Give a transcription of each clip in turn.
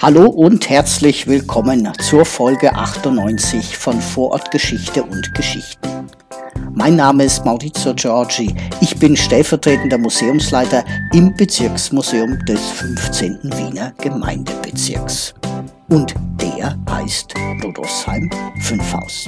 Hallo und herzlich willkommen zur Folge 98 von Vorortgeschichte und Geschichten. Mein Name ist Maurizio Giorgi. Ich bin stellvertretender Museumsleiter im Bezirksmuseum des 15. Wiener Gemeindebezirks. Und der heißt Rudolfsheim 5 Haus.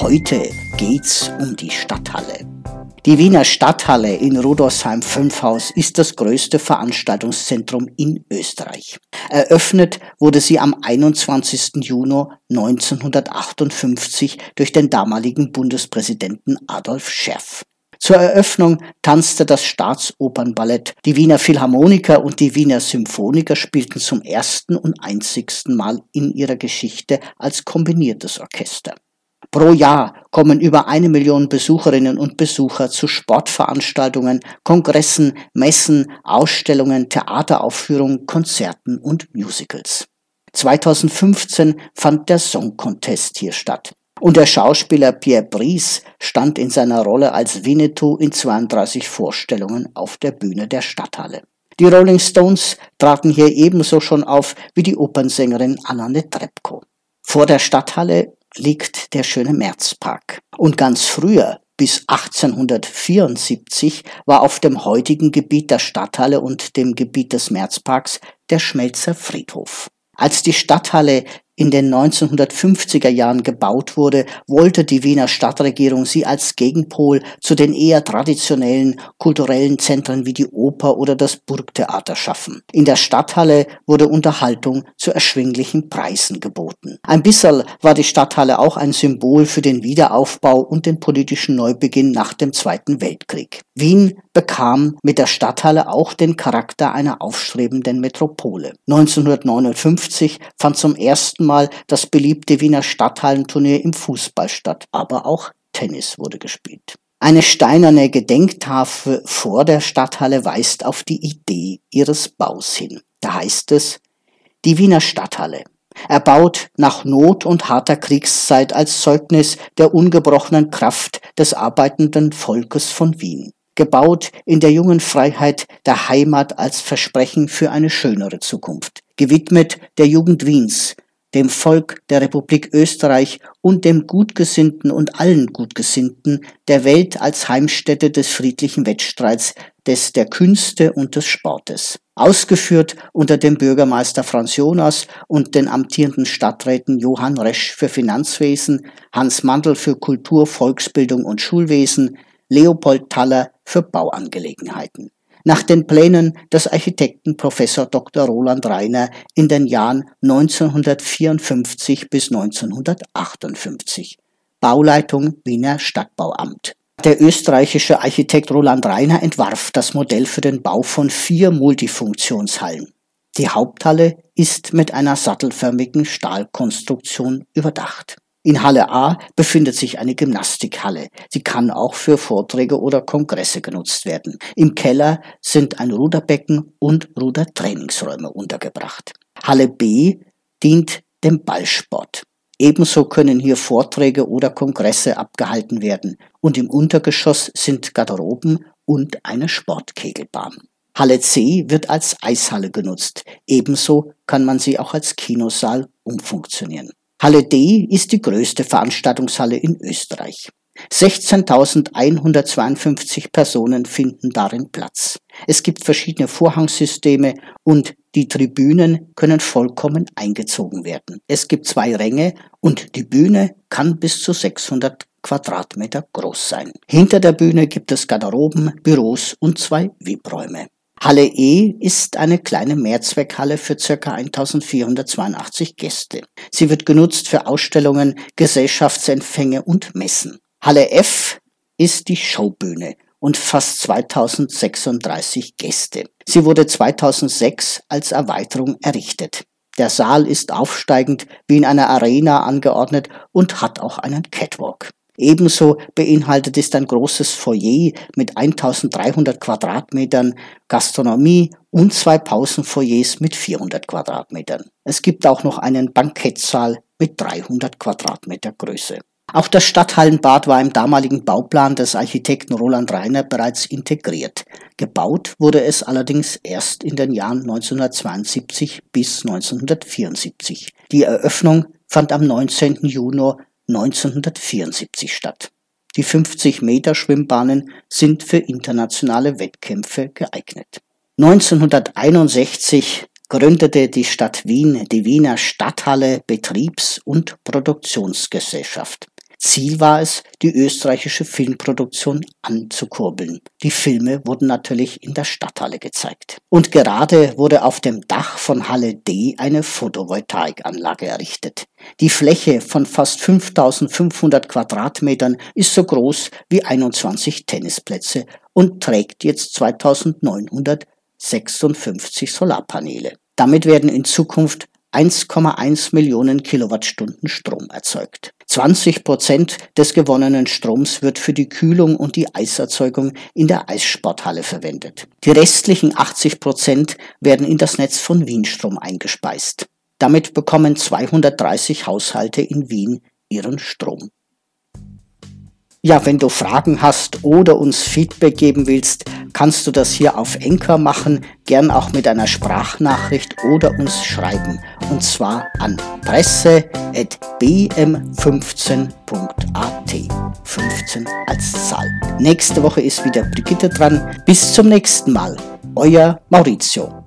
Heute geht's um die Stadthalle. Die Wiener Stadthalle in Rudolfsheim 5 Haus ist das größte Veranstaltungszentrum in Österreich. Eröffnet wurde sie am 21. Juni 1958 durch den damaligen Bundespräsidenten Adolf Scherf. Zur Eröffnung tanzte das Staatsopernballett. Die Wiener Philharmoniker und die Wiener Symphoniker spielten zum ersten und einzigsten Mal in ihrer Geschichte als kombiniertes Orchester. Pro Jahr kommen über eine Million Besucherinnen und Besucher zu Sportveranstaltungen, Kongressen, Messen, Ausstellungen, Theateraufführungen, Konzerten und Musicals. 2015 fand der Song Contest hier statt. Und der Schauspieler Pierre Brice stand in seiner Rolle als Winnetou in 32 Vorstellungen auf der Bühne der Stadthalle. Die Rolling Stones traten hier ebenso schon auf wie die Opernsängerin Anna Netrebko. Vor der Stadthalle liegt der schöne Märzpark. Und ganz früher, bis 1874, war auf dem heutigen Gebiet der Stadthalle und dem Gebiet des Märzparks der Schmelzer Friedhof. Als die Stadthalle in den 1950er Jahren gebaut wurde, wollte die Wiener Stadtregierung sie als Gegenpol zu den eher traditionellen kulturellen Zentren wie die Oper oder das Burgtheater schaffen. In der Stadthalle wurde Unterhaltung zu erschwinglichen Preisen geboten. Ein bisschen war die Stadthalle auch ein Symbol für den Wiederaufbau und den politischen Neubeginn nach dem Zweiten Weltkrieg. Wien bekam mit der Stadthalle auch den Charakter einer aufstrebenden Metropole. 1959 fand zum ersten Mal das beliebte Wiener Stadthallenturnier im Fußball statt, aber auch Tennis wurde gespielt. Eine steinerne Gedenktafel vor der Stadthalle weist auf die Idee ihres Baus hin. Da heißt es, die Wiener Stadthalle, erbaut nach Not und harter Kriegszeit als Zeugnis der ungebrochenen Kraft des arbeitenden Volkes von Wien gebaut in der jungen Freiheit der Heimat als Versprechen für eine schönere Zukunft, gewidmet der Jugend Wiens, dem Volk der Republik Österreich und dem Gutgesinnten und allen Gutgesinnten der Welt als Heimstätte des friedlichen Wettstreits, des der Künste und des Sportes. Ausgeführt unter dem Bürgermeister Franz Jonas und den amtierenden Stadträten Johann Resch für Finanzwesen, Hans Mandl für Kultur, Volksbildung und Schulwesen, Leopold Taller für Bauangelegenheiten. Nach den Plänen des Architekten Professor Dr. Roland Reiner in den Jahren 1954 bis 1958. Bauleitung Wiener Stadtbauamt. Der österreichische Architekt Roland Reiner entwarf das Modell für den Bau von vier Multifunktionshallen. Die Haupthalle ist mit einer sattelförmigen Stahlkonstruktion überdacht. In Halle A befindet sich eine Gymnastikhalle. Sie kann auch für Vorträge oder Kongresse genutzt werden. Im Keller sind ein Ruderbecken und Rudertrainingsräume untergebracht. Halle B dient dem Ballsport. Ebenso können hier Vorträge oder Kongresse abgehalten werden. Und im Untergeschoss sind Garderoben und eine Sportkegelbahn. Halle C wird als Eishalle genutzt. Ebenso kann man sie auch als Kinosaal umfunktionieren. Halle D ist die größte Veranstaltungshalle in Österreich. 16.152 Personen finden darin Platz. Es gibt verschiedene Vorhangsysteme und die Tribünen können vollkommen eingezogen werden. Es gibt zwei Ränge und die Bühne kann bis zu 600 Quadratmeter groß sein. Hinter der Bühne gibt es Garderoben, Büros und zwei VIP-Räume. Halle E ist eine kleine Mehrzweckhalle für ca. 1482 Gäste. Sie wird genutzt für Ausstellungen, Gesellschaftsempfänge und Messen. Halle F ist die Showbühne und fast 2036 Gäste. Sie wurde 2006 als Erweiterung errichtet. Der Saal ist aufsteigend wie in einer Arena angeordnet und hat auch einen Catwalk. Ebenso beinhaltet es ein großes Foyer mit 1300 Quadratmetern Gastronomie und zwei Pausenfoyers mit 400 Quadratmetern. Es gibt auch noch einen Bankettsaal mit 300 Quadratmeter Größe. Auch das Stadthallenbad war im damaligen Bauplan des Architekten Roland Reiner bereits integriert. Gebaut wurde es allerdings erst in den Jahren 1972 bis 1974. Die Eröffnung fand am 19. Juni 1974 statt. Die 50 Meter Schwimmbahnen sind für internationale Wettkämpfe geeignet. 1961 gründete die Stadt Wien die Wiener Stadthalle Betriebs- und Produktionsgesellschaft. Ziel war es, die österreichische Filmproduktion anzukurbeln. Die Filme wurden natürlich in der Stadthalle gezeigt. Und gerade wurde auf dem Dach von Halle D eine Photovoltaikanlage errichtet. Die Fläche von fast 5500 Quadratmetern ist so groß wie 21 Tennisplätze und trägt jetzt 2956 Solarpaneele. Damit werden in Zukunft 1,1 Millionen Kilowattstunden Strom erzeugt. 20 Prozent des gewonnenen Stroms wird für die Kühlung und die Eiserzeugung in der Eissporthalle verwendet. Die restlichen 80 Prozent werden in das Netz von Wienstrom eingespeist. Damit bekommen 230 Haushalte in Wien ihren Strom. Ja, wenn du Fragen hast oder uns Feedback geben willst, kannst du das hier auf Enker machen, gern auch mit einer Sprachnachricht oder uns schreiben. Und zwar an presse.bm15.at. 15 als Zahl. Nächste Woche ist wieder Brigitte dran. Bis zum nächsten Mal. Euer Maurizio.